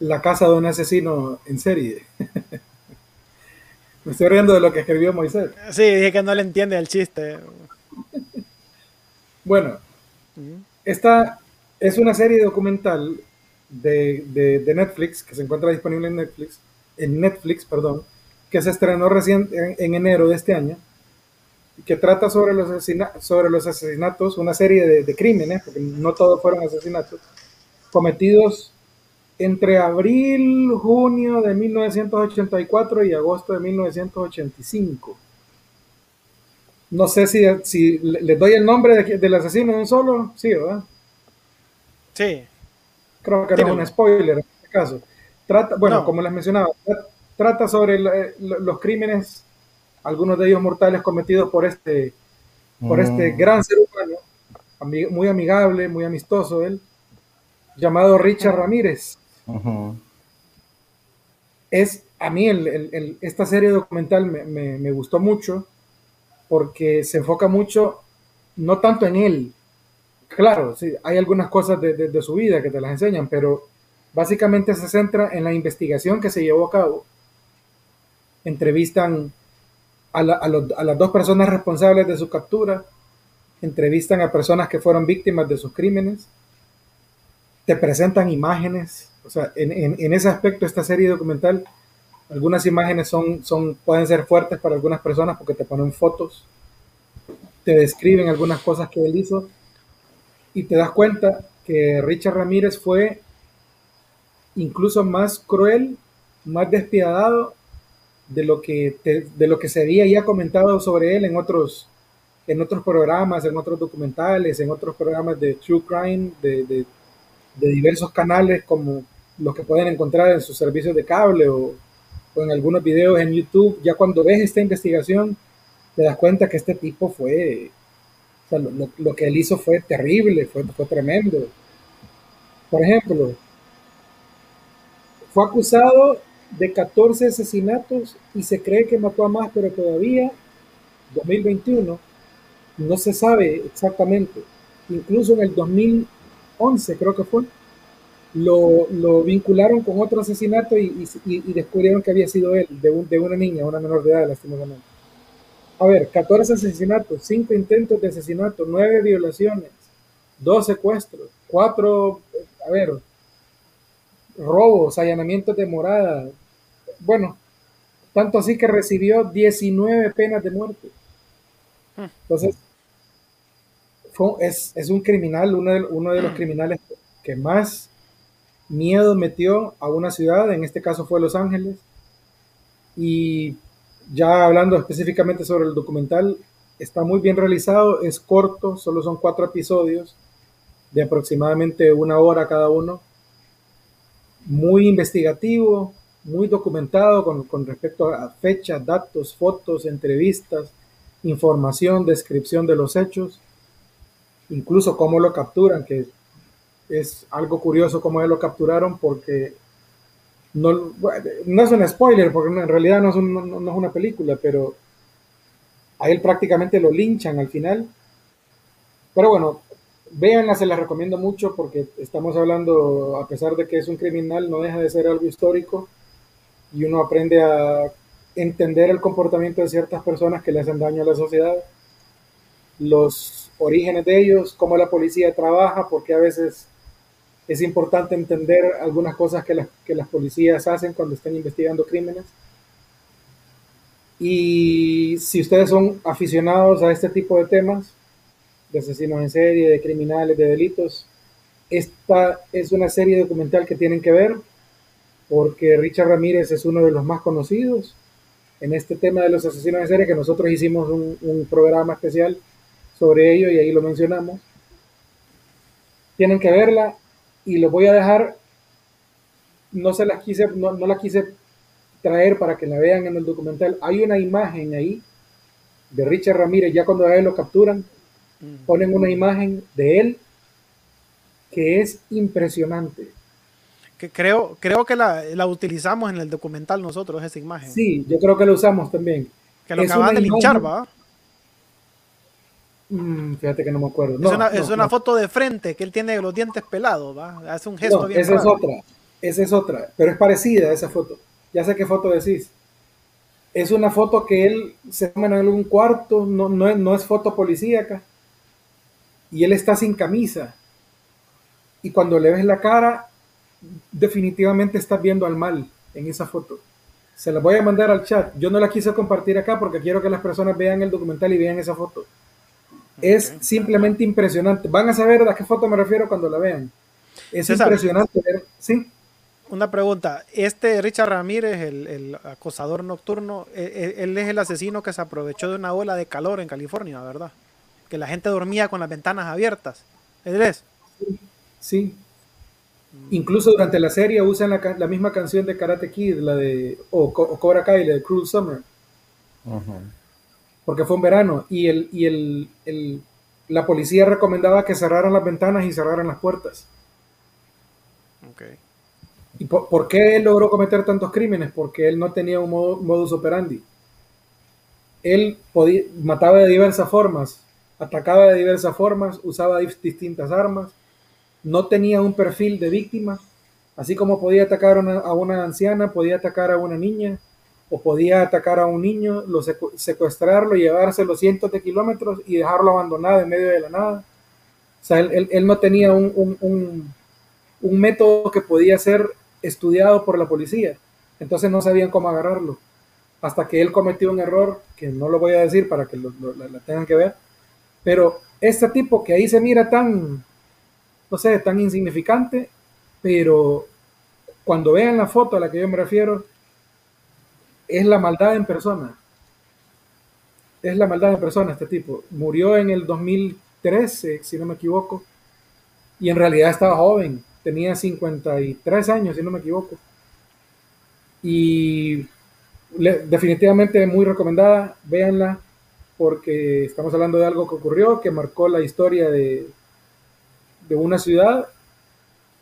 La Casa de un Asesino en Serie. Me estoy riendo de lo que escribió Moisés. Sí, dije que no le entiende el chiste. Bueno, esta es una serie documental de, de- Netflix que se encuentra disponible en Netflix, en Netflix, perdón, que se estrenó recién en, en enero de este año, que trata sobre los, asesina- sobre los asesinatos, una serie de, de crímenes, porque no todos fueron asesinatos, cometidos entre abril, junio de 1984 y agosto de 1985. No sé si, si le- les doy el nombre de- del asesino en un solo, sí, ¿verdad? Sí. Creo que no es un spoiler en este caso. Trata, bueno, No. como les mencionaba, tra- trata sobre los crímenes, algunos de ellos mortales cometidos por este por este Mm. gran ser humano, muy amigable, muy amistoso él, llamado Richard Ramírez. Es, a mí el- el- el- esta serie documental me, me- me gustó mucho porque se enfoca mucho, no tanto en él, claro, sí, hay algunas cosas de, de- su vida que te las enseñan, pero básicamente se centra en la investigación que se llevó a cabo. Entrevistan a las dos personas responsables de su captura, entrevistan a personas que fueron víctimas de sus crímenes, te presentan imágenes, o sea, en, en- en ese aspecto esta serie documental, algunas imágenes son, son, pueden ser fuertes para algunas personas porque te ponen fotos, te describen algunas cosas que él hizo y te das cuenta que Richard Ramírez fue incluso más cruel, más despiadado de lo que, de lo que se había ya comentado sobre él en otros, en otros programas, en otros documentales, en otros programas de True Crime, de, de- de diversos canales como los que pueden encontrar en sus servicios de cable o, o en algunos videos en YouTube. Ya cuando ves esta investigación, te das cuenta que este tipo fue, lo- lo que él hizo fue terrible, fue, fue tremendo. Por ejemplo, fue acusado de 14 asesinatos y se cree que mató a más, pero todavía, 2021, no se sabe exactamente. Incluso en el 2011, creo que fue, lo, lo vincularon con otro asesinato y, y- y descubrieron que había sido él, de, un- de una niña, una menor de edad, lastimosamente. A ver, 14 asesinatos, 5 intentos de asesinato, 9 violaciones, 2 secuestros, 4, a ver, robos, allanamientos de morada. Bueno, tanto así que recibió 19 penas de muerte. Entonces, fue- es, es un criminal, uno de, uno de los criminales que más miedo metió a una ciudad, en este caso fue Los Ángeles. Y ya hablando específicamente sobre el documental, está muy bien realizado, es corto, solo son cuatro episodios de aproximadamente una hora cada uno. Muy investigativo, muy documentado con, con respecto a fechas, datos, fotos, entrevistas, información, descripción de los hechos, incluso cómo lo capturan, que es algo curioso cómo lo capturaron porque no, no es un spoiler, porque en realidad no es una película, pero a él prácticamente lo linchan al final. Pero bueno, véanla, se la recomiendo mucho porque estamos hablando, a pesar de que es un criminal, no deja de ser algo histórico y uno aprende a entender el comportamiento de ciertas personas que le hacen daño a la sociedad, los orígenes de ellos, cómo la policía trabaja, porque a veces es importante entender algunas cosas que las, que las policías hacen cuando están investigando crímenes. Y si ustedes son aficionados a este tipo de temas, de asesinos en serie, de criminales, de delitos, esta es una serie documental que tienen que ver porque Richard Ramírez es uno de los más conocidos en este tema de los asesinos en serie, que nosotros hicimos un, un programa especial sobre ello y ahí lo mencionamos. Tienen que verla y lo voy a dejar, no se las quise, no, no la quise traer para que la vean en el documental. Hay una imagen ahí de Richard Ramírez, ya cuando a él lo capturan, ponen una imagen de él que es impresionante. Que creo, creo que la, la utilizamos en el documental nosotros, esa imagen. Sí, yo creo que lo usamos también. que lo es acaban de linchar, ¿va? Mm, fíjate que no me acuerdo. es una, no, es una no. foto de frente, que él tiene los dientes pelados, ¿va? Hace un gesto bien esa es raro. otra. Esa es otra. Pero es parecida a esa foto. Ya sé qué foto decís. Es una foto que él se toma en algún cuarto, no, no, es- no es foto policíaca. Y él está sin camisa. Y cuando le ves la cara, definitivamente estás viendo al mal en esa foto. Se la voy a mandar al chat. Yo no la quise compartir acá porque quiero que las personas vean el documental y vean esa foto. Es simplemente impresionante. Van a saber a qué foto me refiero cuando la vean. Es César. impresionante ver. Sí, Una pregunta. Este Richard Ramírez, el, el acosador nocturno, eh, eh, él es el asesino que se aprovechó de una ola de calor en California, ¿verdad? Que la gente dormía con las ventanas abiertas. ¿Él es? sí. Incluso durante la serie usan la, misma canción de Karate Kid, la de. O, o Cobra Kai, la de Cruel Summer. Ujú. Porque fue un verano y, el, y el, el, la policía recomendaba que cerraran las ventanas y cerraran las puertas. Okay. ¿Y por, por, qué él logró cometer tantos crímenes? Porque él no tenía un modo, modus operandi. Él podía, mataba de diversas formas, atacaba de diversas formas, usaba distintas armas, no tenía un perfil de víctima, así como podía atacar una, a una anciana, podía atacar a una niña, o podía atacar a un niño, lo secuestrarlo, llevárselo cientos de kilómetros y dejarlo abandonado en medio de la nada. O sea, él, no tenía un, un, un, un, método que podía ser estudiado por la policía. Entonces no sabían cómo agarrarlo. Hasta que él cometió un error, que no lo voy a decir para que lo, lo, la, la tengan que ver. Pero este tipo que ahí se mira tan, no sé, tan insignificante, pero cuando vean la foto a la que yo me refiero, es la maldad en persona. Es la maldad en persona este tipo. Murió en el 2013, si no me equivoco, y en realidad estaba joven, tenía 53 años, si no me equivoco. Y definitivamente muy recomendada, véanla, porque estamos hablando de algo que ocurrió, que marcó la historia de, de una ciudad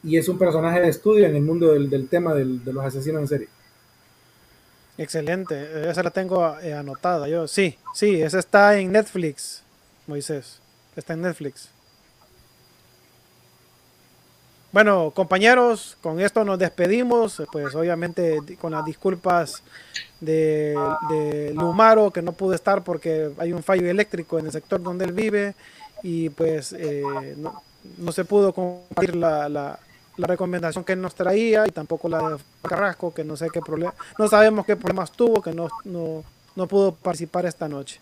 y es un personaje de estudio en el mundo del, del tema del, de los asesinos en serie. Excelente, esa la tengo eh, anotada yo. Sí, sí, esa está en Netflix, Moisés. Está en Netflix. Bueno, compañeros, con esto nos despedimos. Pues obviamente con las disculpas de, de Lumaro, que no pudo estar porque hay un fallo eléctrico en el sector donde él vive. Y pues eh, no, no, se pudo compartir la, la, la recomendación que nos traía y tampoco la de Carrasco, que no sé qué problema, no sabemos qué problemas tuvo, que no, no, no pudo participar esta noche.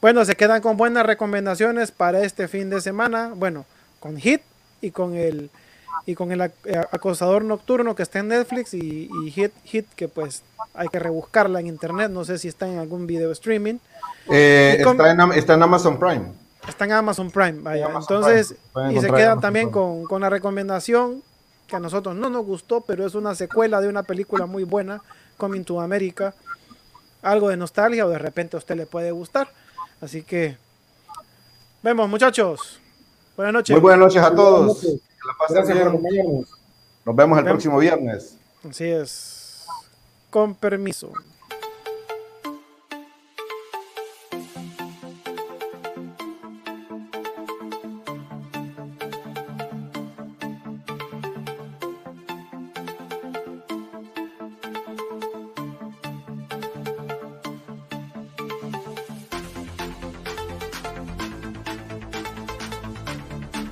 Bueno, se quedan con buenas recomendaciones para este fin de semana. Bueno, con Hit y con el y con el acosador nocturno que está en Netflix y, y Hit, Hit que pues hay que rebuscarla en internet, no sé si está en algún video streaming. Eh, con, está, en, está en Amazon Prime. Está en Amazon Prime, vaya. Amazon Entonces, Prime. y se quedan también con, con la recomendación que a nosotros no nos gustó, pero es una secuela de una película muy buena, Coming to America. Algo de nostalgia o de repente a usted le puede gustar. Así que, vemos muchachos. Buenas noches. Muy buenas noches a todos. Que la pasen bien. Nos vemos el próximo viernes. Así es. Con permiso.